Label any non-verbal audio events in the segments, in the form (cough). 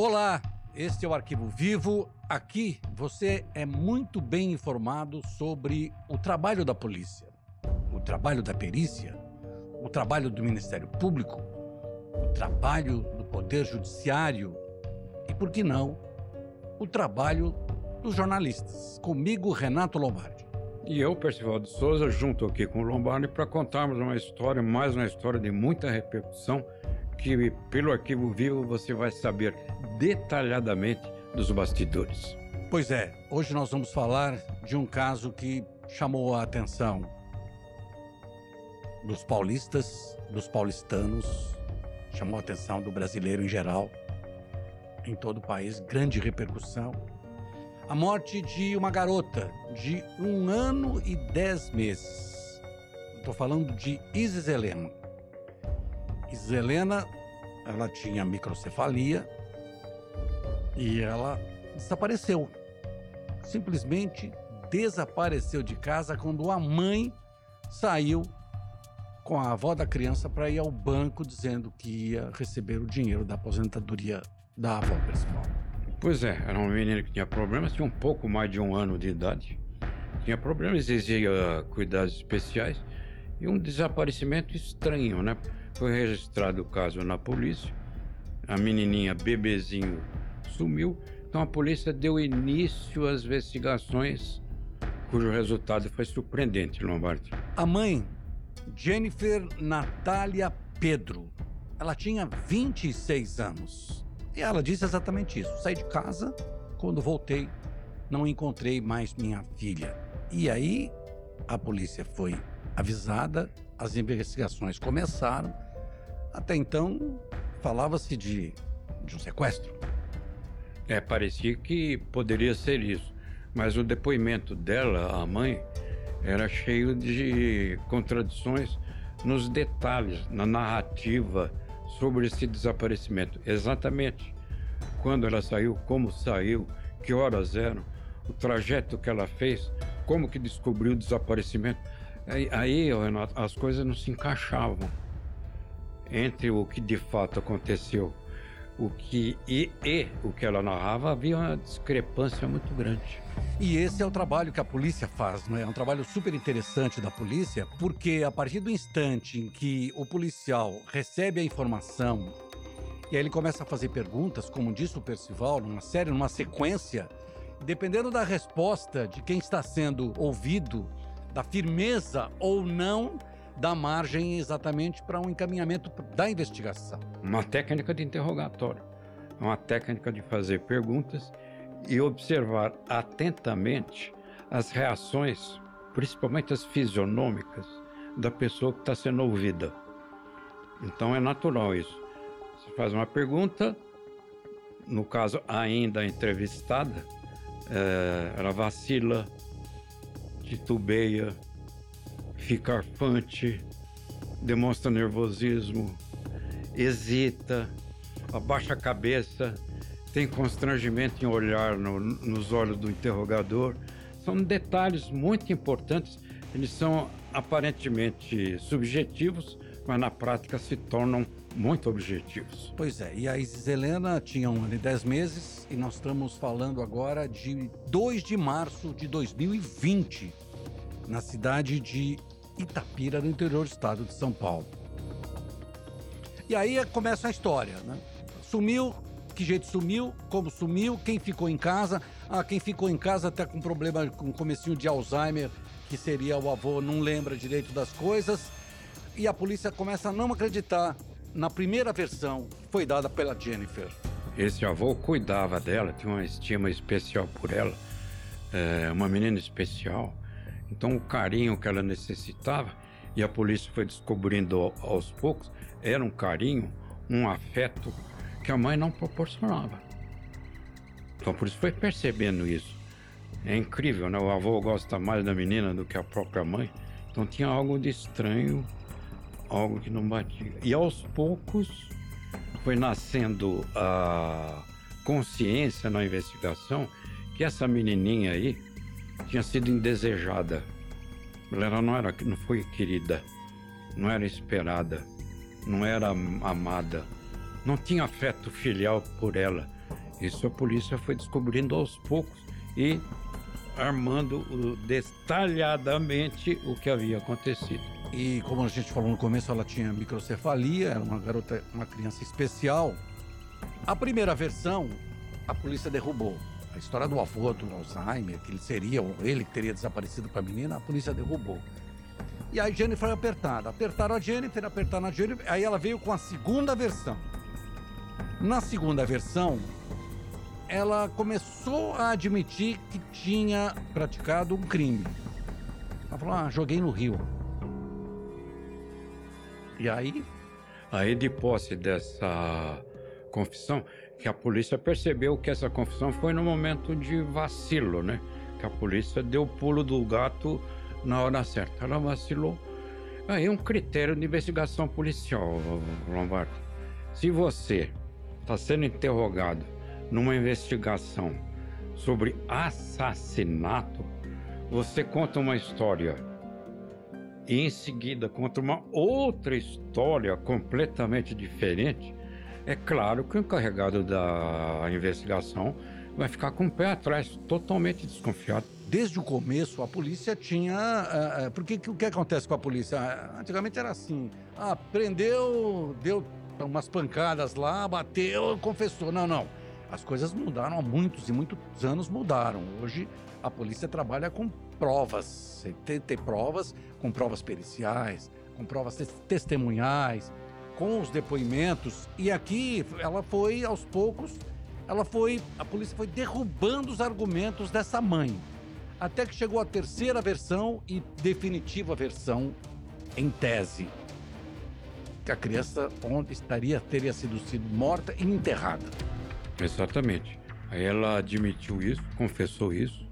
Olá, este é o Arquivo Vivo. Aqui você é muito bem informado sobre o trabalho da polícia, o trabalho da perícia, o trabalho do Ministério Público, o trabalho do Poder Judiciário e, por que não, o trabalho dos jornalistas. Comigo, Renato Lombardi. E eu, Percival de Souza, junto aqui com o Lombardi, para contarmos uma história, mais uma história de muita repercussão que pelo arquivo vivo você vai saber detalhadamente dos bastidores. Pois é, hoje nós vamos falar de um caso que chamou a atenção dos paulistas, dos paulistanos, chamou a atenção do brasileiro em geral, em todo o país, grande repercussão. A morte de uma garota de um ano e dez meses. Estou falando de Isis Helena. Iselena, ela tinha microcefalia e ela desapareceu. Simplesmente desapareceu de casa quando a mãe saiu com a avó da criança para ir ao banco dizendo que ia receber o dinheiro da aposentadoria da avó principal. Pois é, era uma menina que tinha problemas, tinha um pouco mais de um ano de idade. Tinha problemas, exigia cuidados especiais e um desaparecimento estranho, né? Foi registrado o caso na polícia. A menininha, bebezinho, sumiu. Então a polícia deu início às investigações, cujo resultado foi surpreendente, Lombardi. A mãe, Jennifer Natália Pedro, ela tinha 26 anos. E ela disse exatamente isso. Saí de casa, quando voltei, não encontrei mais minha filha. E aí a polícia foi avisada, as investigações começaram até então, falava-se de, de um sequestro. É, parecia que poderia ser isso. Mas o depoimento dela, a mãe, era cheio de contradições nos detalhes, na narrativa sobre esse desaparecimento. Exatamente quando ela saiu, como saiu, que horas eram, o trajeto que ela fez, como que descobriu o desaparecimento. Aí, aí Renato, as coisas não se encaixavam entre o que de fato aconteceu o que e, e, o que ela narrava havia uma discrepância muito grande. E esse é o trabalho que a polícia faz, não é? É um trabalho super interessante da polícia, porque a partir do instante em que o policial recebe a informação e aí ele começa a fazer perguntas, como disse o Percival, numa série, numa sequência, dependendo da resposta de quem está sendo ouvido, da firmeza ou não dá margem exatamente para um encaminhamento da investigação. Uma técnica de interrogatório, uma técnica de fazer perguntas e observar atentamente as reações, principalmente as fisionômicas, da pessoa que está sendo ouvida. Então é natural isso. Você faz uma pergunta, no caso ainda entrevistada, é, ela vacila, titubeia, fica arfante, demonstra nervosismo, hesita, abaixa a cabeça, tem constrangimento em olhar no, nos olhos do interrogador. São detalhes muito importantes, eles são aparentemente subjetivos, mas na prática se tornam muito objetivos. Pois é, e a Isis Helena tinha um ano e dez meses, e nós estamos falando agora de 2 de março de 2020, na cidade de Itapira, no interior do estado de São Paulo. E aí começa a história, né? Sumiu, que jeito sumiu, como sumiu, quem ficou em casa. Ah, quem ficou em casa até com problema com comecinho de Alzheimer, que seria o avô, não lembra direito das coisas. E a polícia começa a não acreditar na primeira versão foi dada pela Jennifer. Esse avô cuidava dela, tinha uma estima especial por ela, é, uma menina especial. Então, o carinho que ela necessitava, e a polícia foi descobrindo aos poucos, era um carinho, um afeto que a mãe não proporcionava. Então, por isso foi percebendo isso. É incrível, né? O avô gosta mais da menina do que a própria mãe. Então, tinha algo de estranho, algo que não batia. E aos poucos foi nascendo a consciência na investigação que essa menininha aí tinha sido indesejada. Ela não era, não foi querida, não era esperada, não era amada, não tinha afeto filial por ela. Isso a polícia foi descobrindo aos poucos e armando detalhadamente o que havia acontecido. E como a gente falou no começo, ela tinha microcefalia, era uma garota, uma criança especial. A primeira versão, a polícia derrubou. A história do avô do Alzheimer, que ele seria, ele que teria desaparecido com a menina, a polícia derrubou. E aí Jennifer foi apertada. Apertaram a Jennifer, apertaram a Jennifer, aí ela veio com a segunda versão. Na segunda versão, ela começou a admitir que tinha praticado um crime. Ela falou: ah, joguei no rio. E aí? Aí, de posse dessa confissão, que a polícia percebeu que essa confissão foi no momento de vacilo, né? Que a polícia deu o pulo do gato na hora certa. Ela vacilou. Aí um critério de investigação policial, Lombardo. Se você está sendo interrogado numa investigação sobre assassinato, você conta uma história e em seguida conta uma outra história completamente diferente, é claro que o encarregado da investigação vai ficar com o pé atrás, totalmente desconfiado. Desde o começo, a polícia tinha. Uh, porque o que acontece com a polícia? Antigamente era assim: ah, prendeu, deu umas pancadas lá, bateu, confessou. Não, não. As coisas mudaram há muitos e muitos anos mudaram. Hoje a polícia trabalha com provas, tem, tem provas, com provas periciais, com provas testemunhais, com os depoimentos. E aqui ela foi aos poucos, ela foi, a polícia foi derrubando os argumentos dessa mãe, até que chegou a terceira versão e definitiva versão em tese. Que a criança onde estaria teria sido sido morta e enterrada. Exatamente. Aí ela admitiu isso, confessou isso.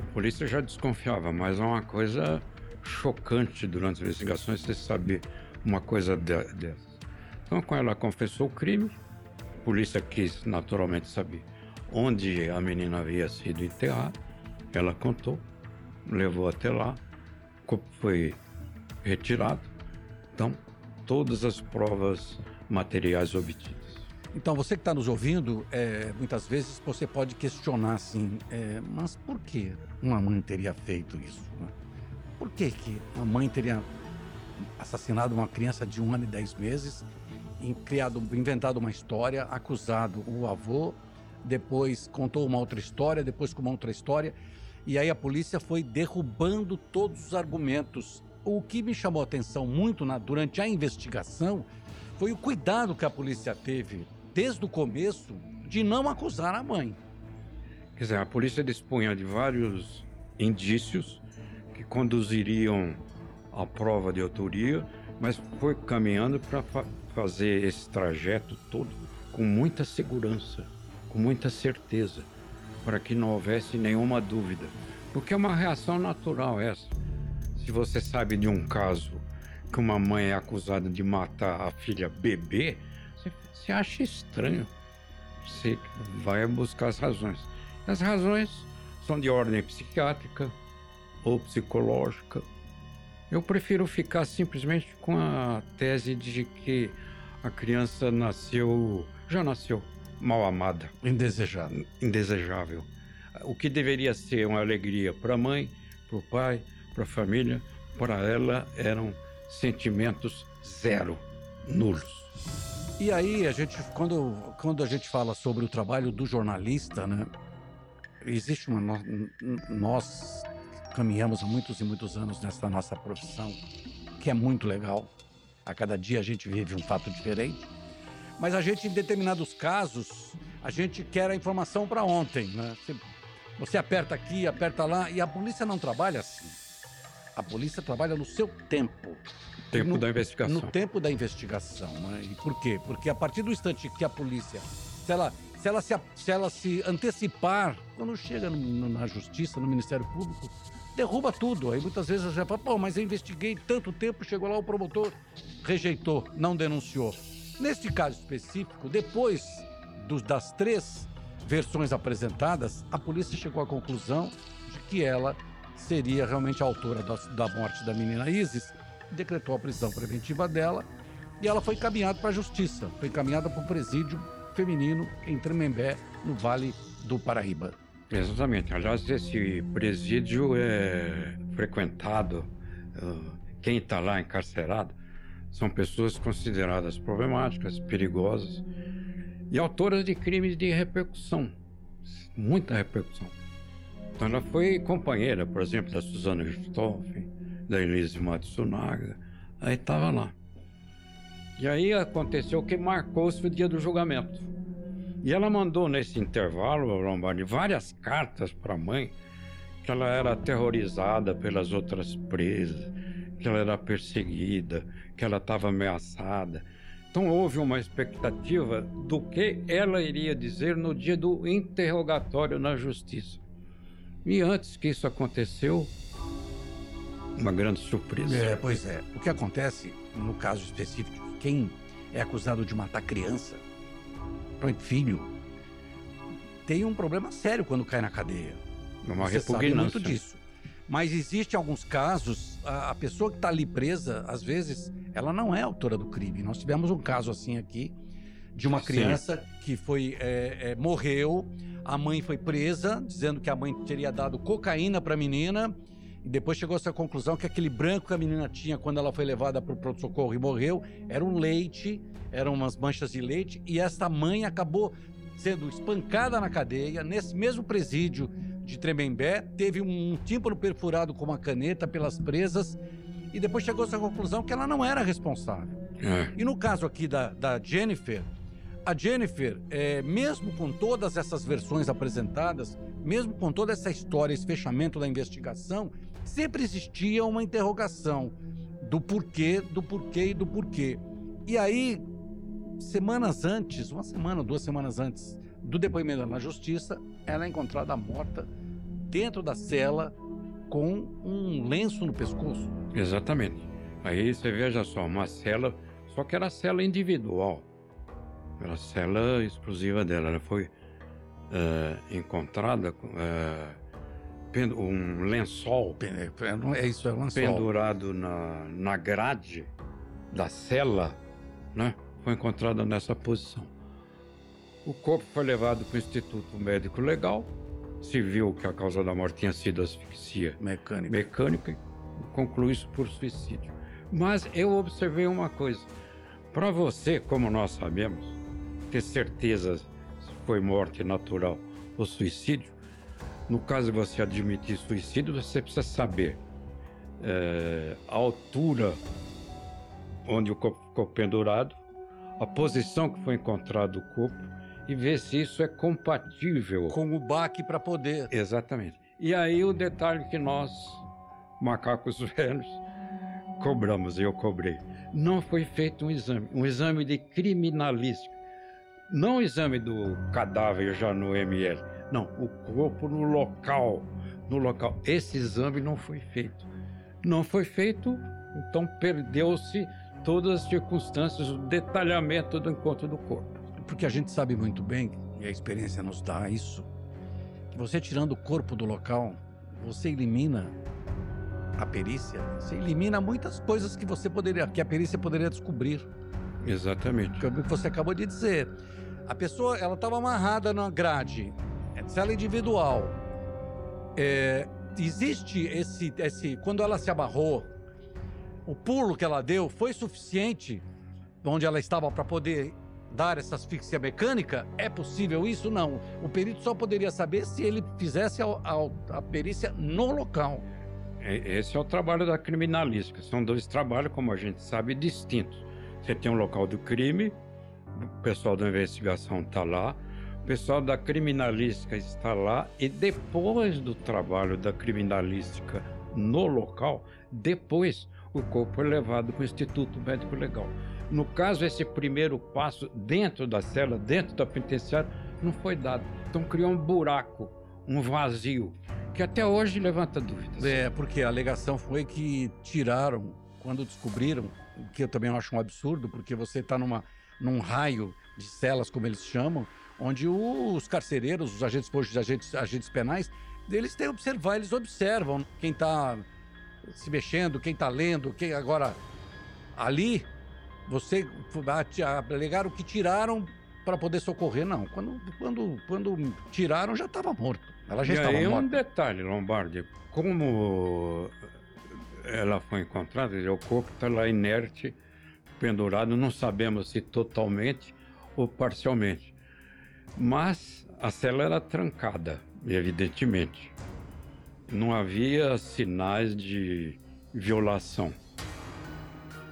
A polícia já desconfiava, mas é uma coisa chocante durante as investigações você saber uma coisa dessa. Então, quando ela confessou o crime, a polícia quis naturalmente saber onde a menina havia sido enterrada. Ela contou, levou até lá, o corpo foi retirado. Então, todas as provas materiais obtidas. Então, você que está nos ouvindo, é, muitas vezes você pode questionar assim, é, mas por que uma mãe teria feito isso? Né? Por que, que a mãe teria assassinado uma criança de um ano e dez meses, criado, inventado uma história, acusado o avô, depois contou uma outra história, depois com uma outra história, e aí a polícia foi derrubando todos os argumentos. O que me chamou a atenção muito na, durante a investigação foi o cuidado que a polícia teve desde o começo, de não acusar a mãe. Quer dizer, a polícia dispunha de vários indícios que conduziriam à prova de autoria, mas foi caminhando para fa fazer esse trajeto todo com muita segurança, com muita certeza, para que não houvesse nenhuma dúvida. Porque é uma reação natural essa. Se você sabe de um caso que uma mãe é acusada de matar a filha bebê, você acha estranho. Você vai buscar as razões. As razões são de ordem psiquiátrica ou psicológica. Eu prefiro ficar simplesmente com a tese de que a criança nasceu, já nasceu mal amada, indesejada, indesejável. O que deveria ser uma alegria para a mãe, para o pai, para a família, para ela eram sentimentos zero, nulos. E aí, a gente, quando, quando a gente fala sobre o trabalho do jornalista, né? Existe uma. Nós caminhamos há muitos e muitos anos nessa nossa profissão, que é muito legal. A cada dia a gente vive um fato diferente. Mas a gente, em determinados casos, a gente quer a informação para ontem, né? Você, você aperta aqui, aperta lá, e a polícia não trabalha assim. A polícia trabalha no seu tempo. Tempo no, da investigação. No tempo da investigação. Né? E por quê? Porque a partir do instante que a polícia, se ela se ela se, se, ela se antecipar, quando chega no, no, na justiça, no Ministério Público, derruba tudo. Aí muitas vezes já fala, pô, mas eu investiguei tanto tempo, chegou lá o promotor, rejeitou, não denunciou. Neste caso específico, depois dos, das três versões apresentadas, a polícia chegou à conclusão de que ela seria realmente a autora da, da morte da menina Isis decretou a prisão preventiva dela e ela foi encaminhada para a justiça, foi encaminhada para o presídio feminino em Tremembé, no Vale do Paraíba. Exatamente. Aliás, esse presídio é frequentado, quem está lá encarcerado são pessoas consideradas problemáticas, perigosas e autoras de crimes de repercussão, muita repercussão. Então ela foi companheira, por exemplo, da Suzana Richthofen, da Elise Matsunaga, aí estava lá. E aí aconteceu que marcou-se o dia do julgamento. E ela mandou nesse intervalo, Lombardi, várias cartas para a mãe, que ela era aterrorizada pelas outras presas, que ela era perseguida, que ela estava ameaçada. Então houve uma expectativa do que ela iria dizer no dia do interrogatório na justiça. E antes que isso aconteceu, uma grande surpresa. É, pois é. O que acontece, no caso específico, quem é acusado de matar criança, filho, tem um problema sério quando cai na cadeia. Uma Você repugnância. muito disso. Mas existe alguns casos, a, a pessoa que está ali presa, às vezes, ela não é autora do crime. Nós tivemos um caso assim aqui, de uma criança Sim. que foi é, é, morreu, a mãe foi presa, dizendo que a mãe teria dado cocaína para a menina, e depois chegou a essa conclusão que aquele branco que a menina tinha quando ela foi levada para o pronto-socorro e morreu era um leite, eram umas manchas de leite, e essa mãe acabou sendo espancada na cadeia, nesse mesmo presídio de Tremembé, teve um tímpano perfurado com uma caneta pelas presas, e depois chegou a essa conclusão que ela não era responsável. É. E no caso aqui da, da Jennifer, a Jennifer, é, mesmo com todas essas versões apresentadas, mesmo com toda essa história, esse fechamento da investigação, sempre existia uma interrogação do porquê, do porquê e do porquê. E aí, semanas antes, uma semana, duas semanas antes do depoimento na justiça, ela é encontrada morta dentro da cela com um lenço no pescoço. Exatamente. Aí você veja só, uma cela, só que era cela individual. Era cela exclusiva dela. Ela foi uh, encontrada uh, um lençol é, é isso, é lençol. pendurado na, na grade da cela, né? Foi encontrada nessa posição. O corpo foi levado para o Instituto Médico Legal, se viu que a causa da morte tinha sido asfixia mecânica, mecânica e concluiu isso por suicídio. Mas eu observei uma coisa. Para você, como nós sabemos, ter certeza se foi morte natural ou suicídio, no caso de você admitir suicídio, você precisa saber é, a altura onde o corpo ficou pendurado, a posição que foi encontrado o corpo e ver se isso é compatível com o baque para poder. Exatamente. E aí o detalhe que nós, macacos (laughs) velhos, cobramos, eu cobrei. Não foi feito um exame, um exame de criminalística. Não o exame do cadáver já no ML, não, o corpo no local, no local. Esse exame não foi feito. Não foi feito, então perdeu-se todas as circunstâncias, o detalhamento do encontro do corpo. Porque a gente sabe muito bem, e a experiência nos dá isso, que você tirando o corpo do local, você elimina a perícia, você elimina muitas coisas que você poderia, que a perícia poderia descobrir. Exatamente. Que você acabou de dizer. A pessoa, ela estava amarrada na grade, é cela individual. É, existe esse, esse. Quando ela se abarrou, o pulo que ela deu foi suficiente onde ela estava para poder dar essa asfixia mecânica? É possível isso? Não. O perito só poderia saber se ele fizesse a, a, a perícia no local. É, esse é o trabalho da criminalística. São dois trabalhos, como a gente sabe, distintos. Você tem um local do crime, o pessoal da investigação está lá, o pessoal da criminalística está lá e depois do trabalho da criminalística no local, depois o corpo é levado para o Instituto Médico Legal. No caso, esse primeiro passo dentro da cela, dentro da penitenciária, não foi dado. Então criou um buraco, um vazio, que até hoje levanta dúvidas. É, porque a alegação foi que tiraram, quando descobriram, que eu também acho um absurdo, porque você está num raio de celas, como eles chamam, onde os carcereiros, os agentes os agentes, agentes penais, eles têm que observar, eles observam quem está se mexendo, quem está lendo, quem agora ali você alegaram que tiraram para poder socorrer, não. Quando, quando, quando tiraram, já estava morto. Ela já e estava aí morta. um detalhe, Lombardi, como ela foi encontrada, o corpo está lá inerte, pendurado, não sabemos se totalmente ou parcialmente. Mas a cela era trancada, evidentemente. Não havia sinais de violação.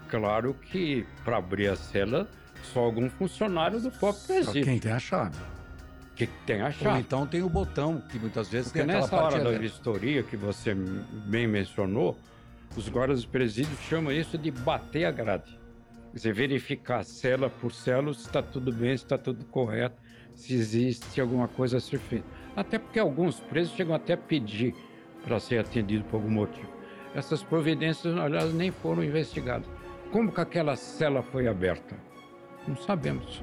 Claro que para abrir a cela, só algum funcionário do próprio Só presídio quem tem a chave. que tem a Ou chave. então tem o botão, que muitas vezes Porque tem nessa hora da vistoria que você bem mencionou, os guardas do presídio chamam isso de bater a grade. Dizer, verificar cela por cela se está tudo bem, se está tudo correto, se existe alguma coisa a ser feita. Até porque alguns presos chegam até a pedir para ser atendido por algum motivo. Essas providências, aliás, nem foram investigadas. Como que aquela cela foi aberta? Não sabemos.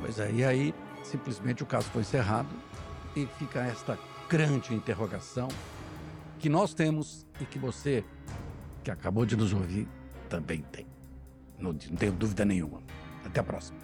Pois é, aí simplesmente o caso foi encerrado e fica esta grande interrogação que nós temos e que você, que acabou de nos ouvir, também tem. Não, tenho dúvida nenhuma. Até a próxima.